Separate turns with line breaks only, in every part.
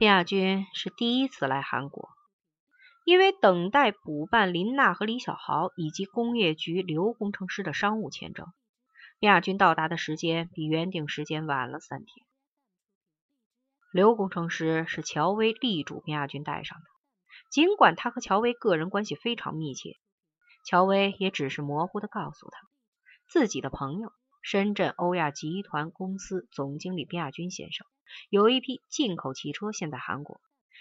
卞亚军是第一次来韩国，因为等待补办林娜和李小豪以及工业局刘工程师的商务签证，卞亚军到达的时间比原定时间晚了三天。刘工程师是乔薇力主卞亚军带上的，尽管他和乔薇个人关系非常密切，乔薇也只是模糊的告诉他，自己的朋友深圳欧亚集团公司总经理卞亚军先生。有一批进口汽车现在韩国，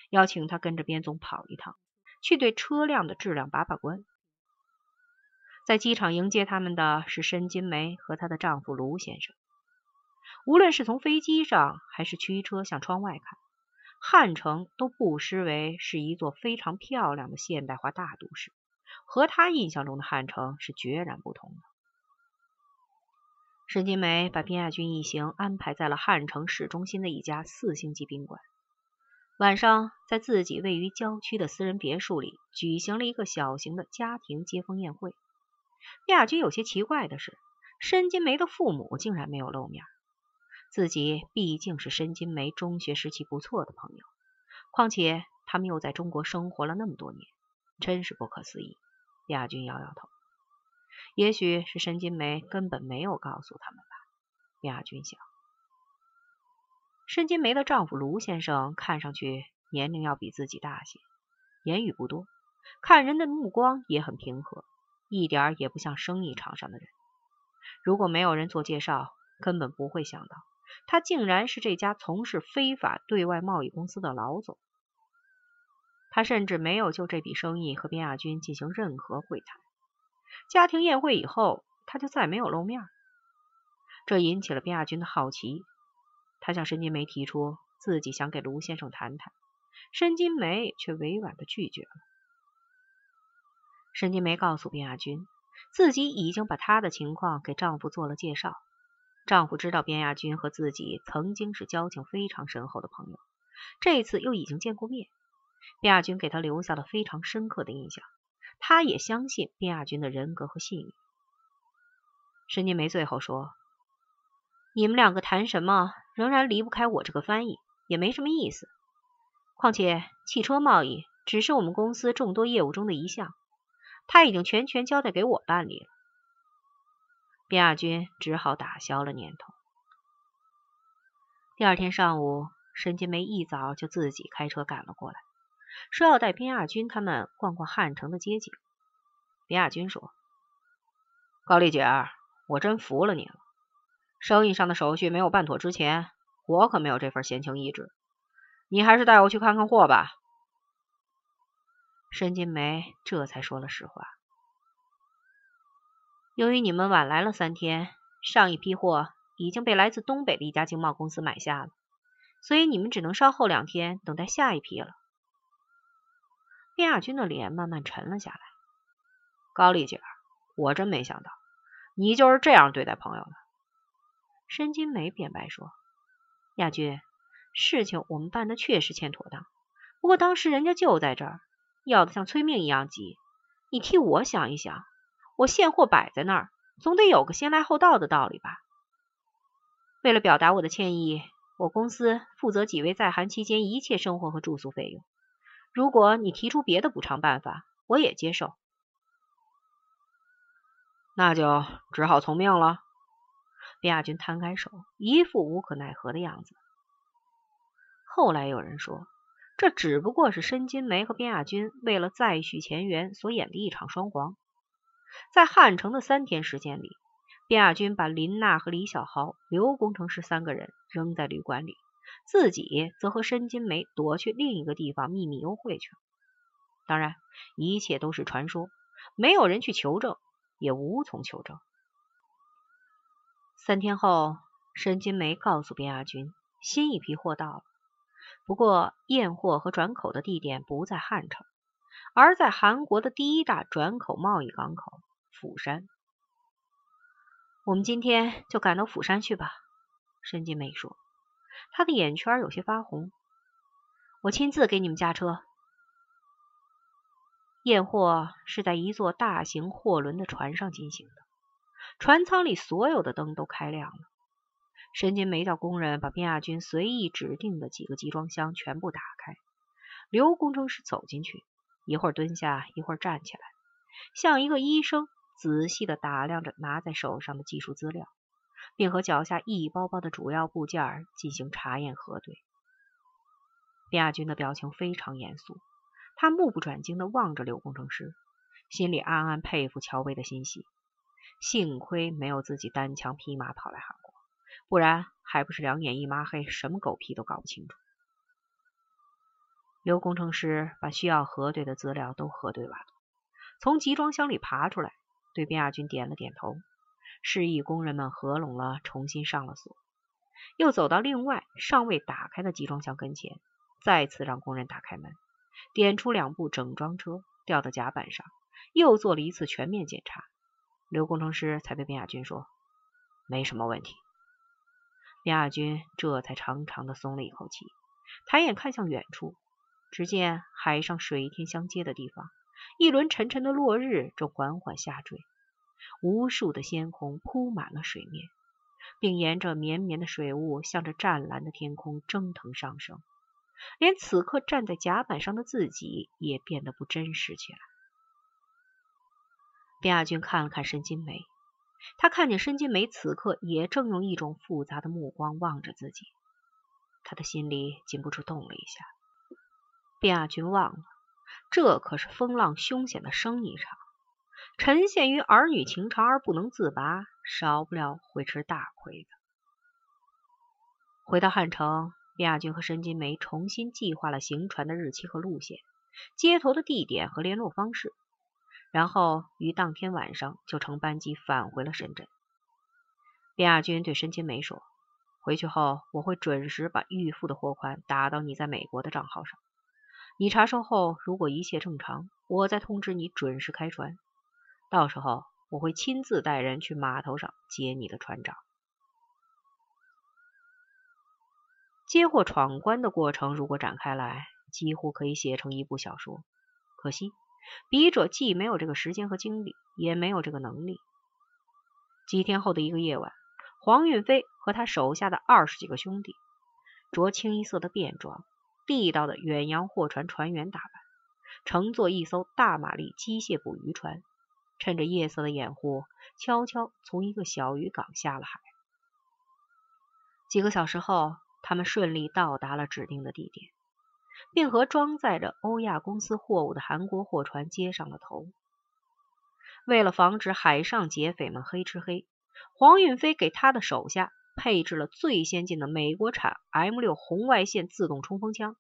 邀请他跟着边总跑一趟，去对车辆的质量把把关。在机场迎接他们的是申金梅和她的丈夫卢先生。无论是从飞机上，还是驱车向窗外看，汉城都不失为是一座非常漂亮的现代化大都市，和他印象中的汉城是决然不同的。申金梅把卞亚军一行安排在了汉城市中心的一家四星级宾馆，晚上在自己位于郊区的私人别墅里举行了一个小型的家庭接风宴会。卞亚军有些奇怪的是，申金梅的父母竟然没有露面。自己毕竟是申金梅中学时期不错的朋友，况且他们又在中国生活了那么多年，真是不可思议。亚军摇摇头。也许是申金梅根本没有告诉他们吧，亚军想。申金梅的丈夫卢先生看上去年龄要比自己大些，言语不多，看人的目光也很平和，一点也不像生意场上的人。如果没有人做介绍，根本不会想到他竟然是这家从事非法对外贸易公司的老总。他甚至没有就这笔生意和边亚军进行任何会谈。家庭宴会以后，他就再没有露面，这引起了边亚军的好奇。他向申金梅提出自己想给卢先生谈谈，申金梅却委婉的拒绝了。申金梅告诉边亚军，自己已经把她的情况给丈夫做了介绍。丈夫知道边亚军和自己曾经是交情非常深厚的朋友，这次又已经见过面，边亚军给他留下了非常深刻的印象。他也相信边亚军的人格和信誉。申金梅最后说：“你们两个谈什么，仍然离不开我这个翻译，也没什么意思。况且汽车贸易只是我们公司众多业务中的一项，他已经全权交代给我办理了。”卞亚军只好打消了念头。第二天上午，申金梅一早就自己开车赶了过来。说要带边亚军他们逛逛汉城的街景。边亚军说：“高丽姐儿，我真服了你了。生意上的手续没有办妥之前，我可没有这份闲情逸致。你还是带我去看看货吧。”申金梅这才说了实话：“由于你们晚来了三天，上一批货已经被来自东北的一家经贸公司买下了，所以你们只能稍后两天等待下一批了。”边亚军的脸慢慢沉了下来。高丽姐，我真没想到你就是这样对待朋友的。申金梅辩白说：“亚军，事情我们办的确实欠妥当，不过当时人家就在这儿，要的像催命一样急。你替我想一想，我现货摆在那儿，总得有个先来后到的道理吧？为了表达我的歉意，我公司负责几位在韩期间一切生活和住宿费用。”如果你提出别的补偿办法，我也接受。那就只好从命了。卞亚军摊开手，一副无可奈何的样子。后来有人说，这只不过是申金梅和卞亚军为了再续前缘所演的一场双簧。在汉城的三天时间里，卞亚军把林娜和李小豪、刘工程师三个人扔在旅馆里。自己则和申金梅躲去另一个地方秘密幽会去了。当然，一切都是传说，没有人去求证，也无从求证。三天后，申金梅告诉边亚军，新一批货到了，不过验货和转口的地点不在汉城，而在韩国的第一大转口贸易港口釜山。我们今天就赶到釜山去吧，申金梅说。他的眼圈有些发红，我亲自给你们驾车。验货是在一座大型货轮的船上进行的，船舱里所有的灯都开亮了。神金梅叫工人把卞亚军随意指定的几个集装箱全部打开。刘工程师走进去，一会儿蹲下，一会儿站起来，像一个医生，仔细的打量着拿在手上的技术资料，并和脚下一包包的主要部件进行查验核对。卞亚军的表情非常严肃，他目不转睛的望着刘工程师，心里暗暗佩服乔薇的心细。幸亏没有自己单枪匹马跑来韩国，不然还不是两眼一抹黑，什么狗屁都搞不清楚。刘工程师把需要核对的资料都核对完了，从集装箱里爬出来，对卞亚军点了点头，示意工人们合拢了，重新上了锁，又走到另外尚未打开的集装箱跟前，再次让工人打开门，点出两部整装车，吊到甲板上，又做了一次全面检查。刘工程师才对边亚军说：“没什么问题。”边亚军这才长长的松了一口气，抬眼看向远处。只见海上水天相接的地方，一轮沉沉的落日正缓缓下坠，无数的鲜红铺满了水面，并沿着绵绵的水雾向着湛蓝的天空蒸腾上升。连此刻站在甲板上的自己也变得不真实起来。卞亚军看了看申金梅，他看见申金梅此刻也正用一种复杂的目光望着自己，他的心里禁不住动了一下。卞亚军忘了，这可是风浪凶险的生意场，沉陷于儿女情长而不能自拔，少不了会吃大亏的。回到汉城，卞亚军和申金梅重新计划了行船的日期和路线、接头的地点和联络方式，然后于当天晚上就乘班机返回了深圳。卞亚军对申金梅说：“回去后，我会准时把预付的货款打到你在美国的账号上。”你查收后，如果一切正常，我再通知你准时开船。到时候我会亲自带人去码头上接你的船长。接货闯关的过程如果展开来，几乎可以写成一部小说。可惜笔者既没有这个时间和精力，也没有这个能力。几天后的一个夜晚，黄运飞和他手下的二十几个兄弟，着清一色的便装。地道的远洋货船船员打扮，乘坐一艘大马力机械捕鱼船，趁着夜色的掩护，悄悄从一个小渔港下了海。几个小时后，他们顺利到达了指定的地点，并和装载着欧亚公司货物的韩国货船接上了头。为了防止海上劫匪们黑吃黑，黄运飞给他的手下。配置了最先进的美国产 M 六红外线自动冲锋枪。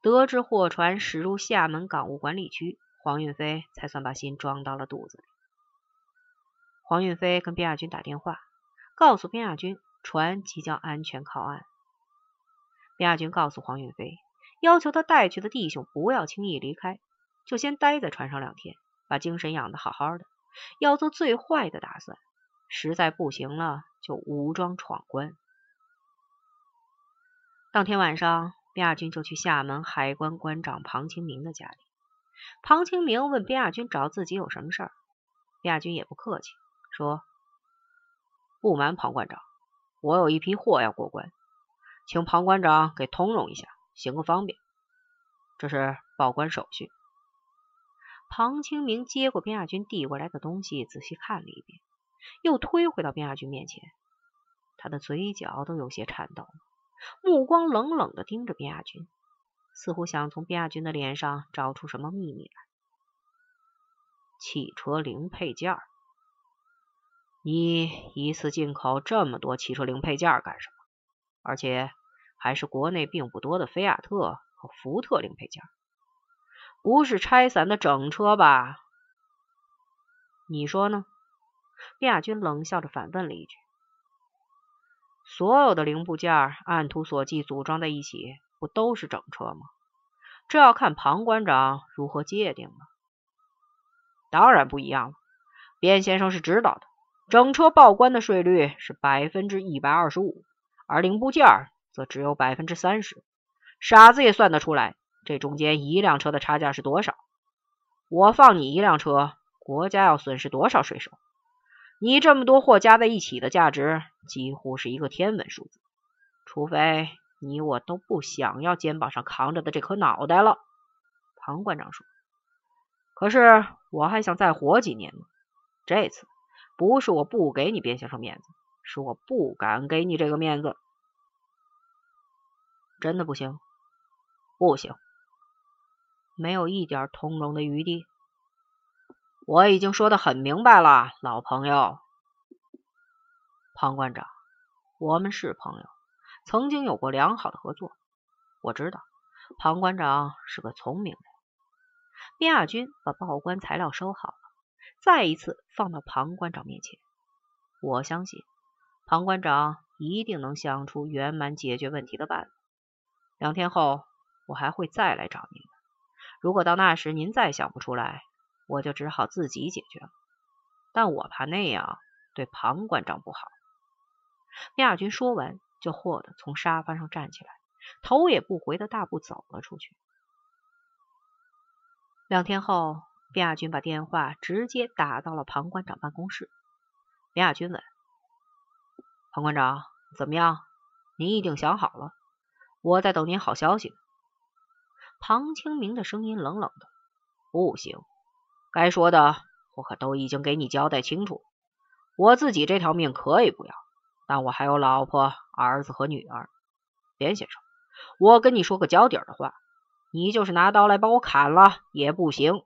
得知货船驶入厦门港务管理区，黄运飞才算把心装到了肚子里。黄运飞跟卞亚军打电话，告诉卞亚军船即将安全靠岸。卞亚军告诉黄运飞，要求他带去的弟兄不要轻易离开，就先待在船上两天，把精神养得好好的，要做最坏的打算。实在不行了，就武装闯关。当天晚上，卞亚军就去厦门海关关长庞清明的家里。庞清明问边亚军找自己有什么事儿，边亚军也不客气，说：“不瞒庞馆长，我有一批货要过关，请庞馆长给通融一下，行个方便。这是报关手续。”庞清明接过边亚军递过来的东西，仔细看了一遍。又推回到边亚军面前，他的嘴角都有些颤抖，目光冷冷的盯着边亚军，似乎想从卞亚军的脸上找出什么秘密来。汽车零配件？你一次进口这么多汽车零配件干什么？而且还是国内并不多的菲亚特和福特零配件，不是拆散的整车吧？你说呢？卞亚军冷笑着反问了一句：“所有的零部件按图所记组装在一起，不都是整车吗？这要看庞馆长如何界定了。当然不一样了，卞先生是知道的。整车报关的税率是百分之一百二十五，而零部件则只有百分之三十。傻子也算得出来，这中间一辆车的差价是多少。我放你一辆车，国家要损失多少税收？”你这么多货加在一起的价值几乎是一个天文数字，除非你我都不想要肩膀上扛着的这颗脑袋了。”庞馆长说。“可是我还想再活几年呢。这次不是我不给你边先生面子，是我不敢给你这个面子。真的不行，不行，没有一点通融的余地。”我已经说的很明白了，老朋友，庞馆长，我们是朋友，曾经有过良好的合作。我知道庞馆长是个聪明人。边亚军把报关材料收好了，再一次放到庞馆长面前。我相信庞馆长一定能想出圆满解决问题的办法。两天后我还会再来找您的。如果到那时您再想不出来，我就只好自己解决了，但我怕那样对庞馆长不好。亚军说完，就霍地从沙发上站起来，头也不回的大步走了出去。两天后，亚军把电话直接打到了庞馆长办公室。亚军问：“庞馆长，怎么样？您一定想好了？我在等您好消息。”庞清明的声音冷冷的：“不行。”该说的我可都已经给你交代清楚。我自己这条命可以不要，但我还有老婆、儿子和女儿。边先生，我跟你说个交底儿的话，你就是拿刀来把我砍了也不行。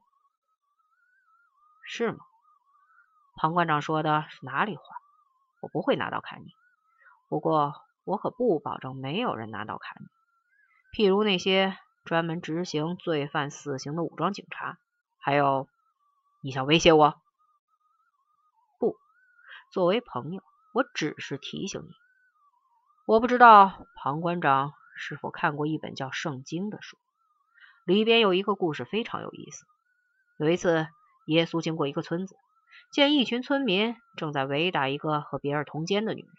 是吗？庞馆长说的是哪里话？我不会拿刀砍你，不过我可不保证没有人拿刀砍你。譬如那些专门执行罪犯死刑的武装警察，还有。你想威胁我？不，作为朋友，我只是提醒你。我不知道庞馆长是否看过一本叫《圣经》的书，里边有一个故事非常有意思。有一次，耶稣经过一个村子，见一群村民正在围打一个和别人通奸的女人。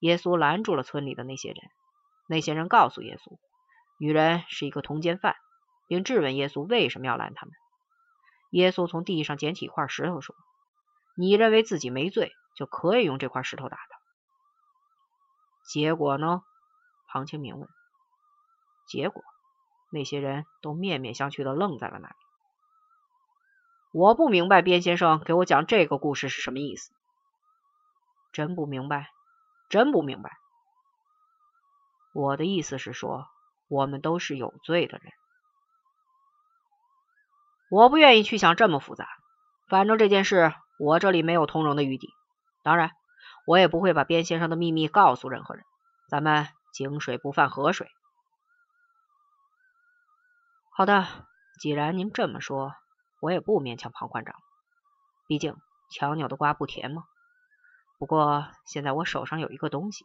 耶稣拦住了村里的那些人，那些人告诉耶稣，女人是一个通奸犯，并质问耶稣为什么要拦他们。耶稣从地上捡起一块石头，说：“你认为自己没罪，就可以用这块石头打他。”结果呢？庞清明问。结果，那些人都面面相觑的愣在了那里。我不明白边先生给我讲这个故事是什么意思。真不明白，真不明白。我的意思是说，我们都是有罪的人。我不愿意去想这么复杂，反正这件事我这里没有通融的余地。当然，我也不会把边先生的秘密告诉任何人。咱们井水不犯河水。好的，既然您这么说，我也不勉强庞馆长。毕竟强扭的瓜不甜嘛。不过现在我手上有一个东西，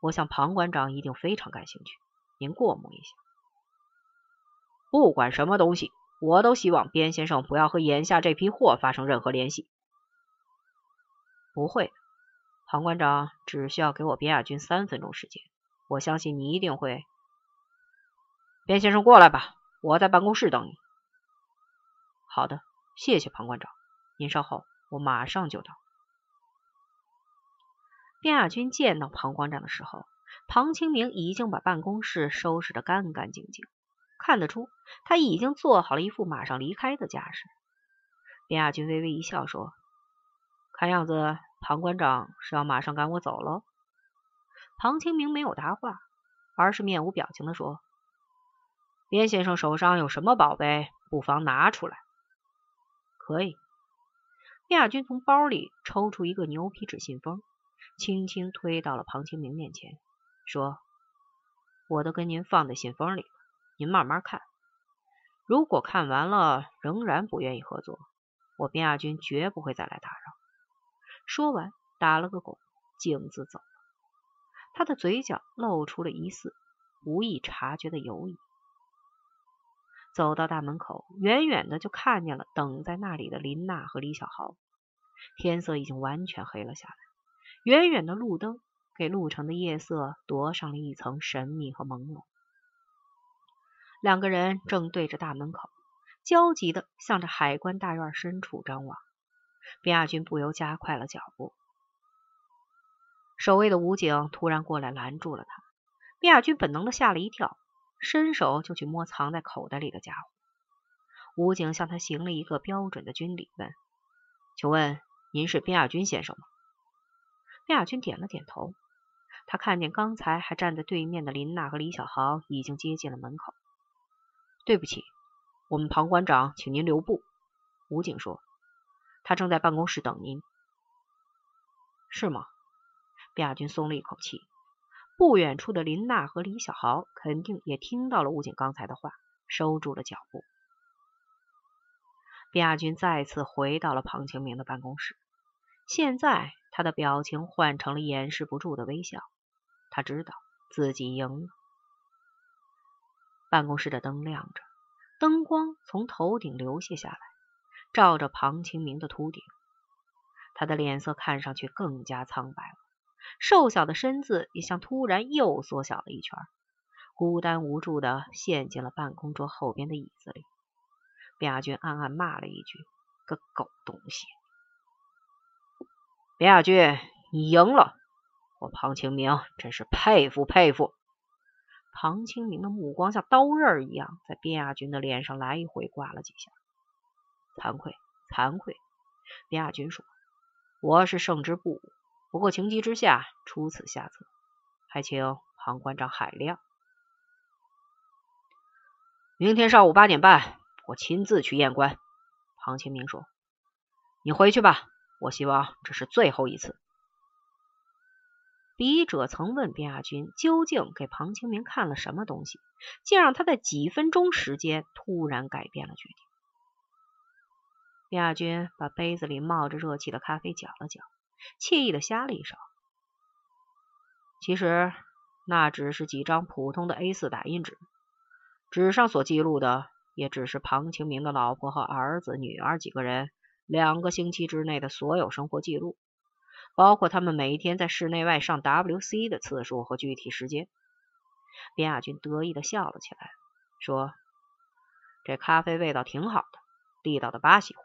我想庞馆长一定非常感兴趣，您过目一下。不管什么东西。我都希望边先生不要和眼下这批货发生任何联系。不会，庞馆长只需要给我边亚军三分钟时间，我相信你一定会。边先生过来吧，我在办公室等你。好的，谢谢庞馆长，您稍后，我马上就到。边亚军见到庞馆长的时候，庞清明已经把办公室收拾得干干净净。看得出，他已经做好了一副马上离开的架势。边亚军微微一笑，说：“看样子庞馆长是要马上赶我走了。”庞清明没有答话，而是面无表情的说：“边先生手上有什么宝贝，不妨拿出来。”可以。边亚军从包里抽出一个牛皮纸信封，轻轻推到了庞清明面前，说：“我都跟您放在信封里了。”您慢慢看，如果看完了仍然不愿意合作，我边亚军绝不会再来打扰。说完，打了个拱，径自走了。他的嘴角露出了一丝无意察觉的犹疑。走到大门口，远远的就看见了等在那里的林娜和李小豪。天色已经完全黑了下来，远远的路灯给路程的夜色夺上了一层神秘和朦胧。两个人正对着大门口，焦急的向着海关大院深处张望。边亚军不由加快了脚步。守卫的武警突然过来拦住了他，边亚军本能的吓了一跳，伸手就去摸藏在口袋里的家伙。武警向他行了一个标准的军礼，问：“请问您是边亚军先生吗？”边亚军点了点头。他看见刚才还站在对面的林娜和李小豪已经接近了门口。对不起，我们庞馆长请您留步。武警说：“他正在办公室等您。”是吗？边亚军松了一口气。不远处的林娜和李小豪肯定也听到了武警刚才的话，收住了脚步。边亚军再次回到了庞清明的办公室。现在他的表情换成了掩饰不住的微笑。他知道自己赢了。办公室的灯亮着，灯光从头顶流泻下来，照着庞清明的秃顶。他的脸色看上去更加苍白了，瘦小的身子也像突然又缩小了一圈，孤单无助的陷进了办公桌后边的椅子里。边亚军暗暗骂了一句：“个狗东西！”边亚军，你赢了。我庞清明真是佩服佩服。庞清明的目光像刀刃一样在边亚军的脸上来回刮了几下。惭愧，惭愧。边亚军说：“我是胜之不武，不过情急之下出此下策，还请庞馆长海量。明天上午八点半，我亲自去验棺。”庞清明说：“你回去吧，我希望这是最后一次。”笔者曾问边亚军，究竟给庞清明看了什么东西，竟让他在几分钟时间突然改变了决定。边亚军把杯子里冒着热气的咖啡搅了搅，惬意的呷了一勺。其实那只是几张普通的 A 四打印纸，纸上所记录的也只是庞清明的老婆和儿子、女儿几个人两个星期之内的所有生活记录。包括他们每一天在室内外上 WC 的次数和具体时间。边亚军得意的笑了起来，说：“这咖啡味道挺好的，地道的巴西货，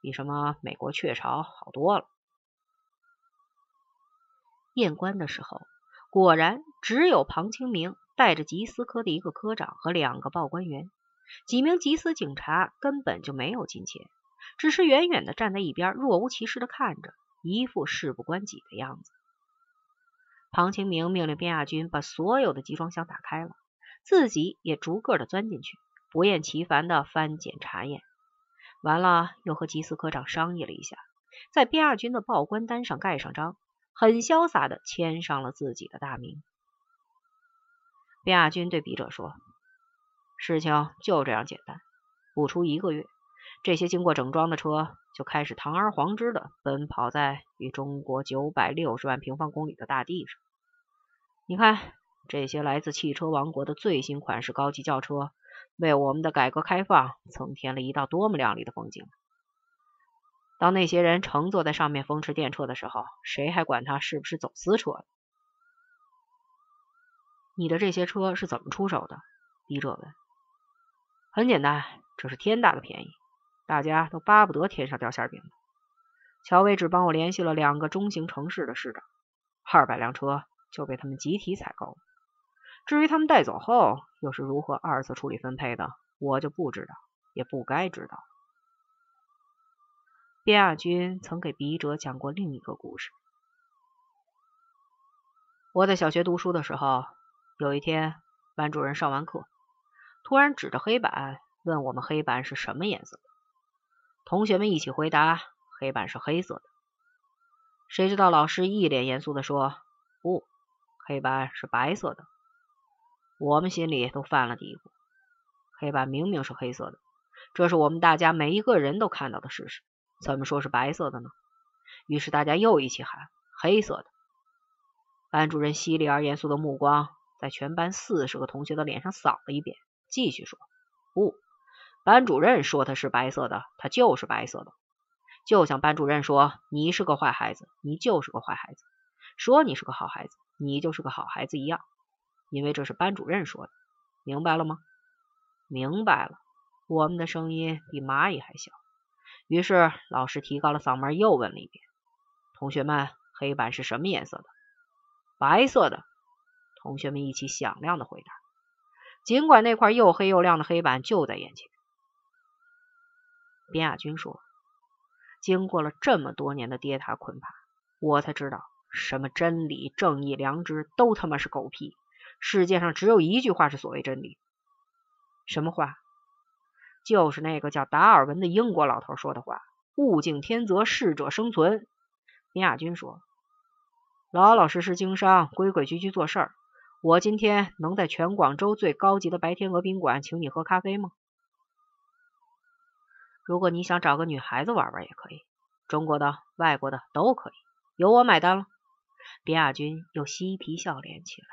比什么美国雀巢好多了。”验棺的时候，果然只有庞清明带着缉私科的一个科长和两个报关员，几名缉私警察根本就没有进去，只是远远的站在一边，若无其事的看着。一副事不关己的样子。庞清明命令边亚军把所有的集装箱打开了，自己也逐个的钻进去，不厌其烦的翻检查验。完了，又和缉私科长商议了一下，在边亚军的报关单上盖上章，很潇洒的签上了自己的大名。边亚军对笔者说：“事情就这样简单，不出一个月。”这些经过整装的车就开始堂而皇之的奔跑在与中国九百六十万平方公里的大地上。你看，这些来自汽车王国的最新款式高级轿车，为我们的改革开放增添了一道多么亮丽的风景。当那些人乘坐在上面风驰电掣的时候，谁还管他是不是走私车？你的这些车是怎么出手的？笔者问。很简单，这是天大的便宜。大家都巴不得天上掉馅饼。乔威只帮我联系了两个中型城市的市长，二百辆车就被他们集体采购了。至于他们带走后又是如何二次处理分配的，我就不知道，也不该知道。边亚军曾给笔者讲过另一个故事。我在小学读书的时候，有一天班主任上完课，突然指着黑板问我们：“黑板是什么颜色？”同学们一起回答：“黑板是黑色的。”谁知道老师一脸严肃的说：“不，黑板是白色的。”我们心里都犯了嘀咕：黑板明明是黑色的，这是我们大家每一个人都看到的事实，怎么说是白色的呢？于是大家又一起喊：“黑色的。”班主任犀利而严肃的目光在全班四十个同学的脸上扫了一遍，继续说：“不。”班主任说他是白色的，他就是白色的。就像班主任说你是个坏孩子，你就是个坏孩子；说你是个好孩子，你就是个好孩子一样。因为这是班主任说的，明白了吗？明白了。我们的声音比蚂蚁还小。于是老师提高了嗓门又问了一遍：“同学们，黑板是什么颜色的？”“白色的。”同学们一起响亮的回答。尽管那块又黑又亮的黑板就在眼前，边亚军说：“经过了这么多年的跌塔困爬，我才知道，什么真理、正义、良知都他妈是狗屁。世界上只有一句话是所谓真理。什么话？就是那个叫达尔文的英国老头说的话：‘物竞天择，适者生存。’”林亚军说：“老老实实经商，规规矩矩做事儿。”我今天能在全广州最高级的白天鹅宾馆请你喝咖啡吗？如果你想找个女孩子玩玩也可以，中国的、外国的都可以，由我买单了。边亚军又嬉皮笑脸起来。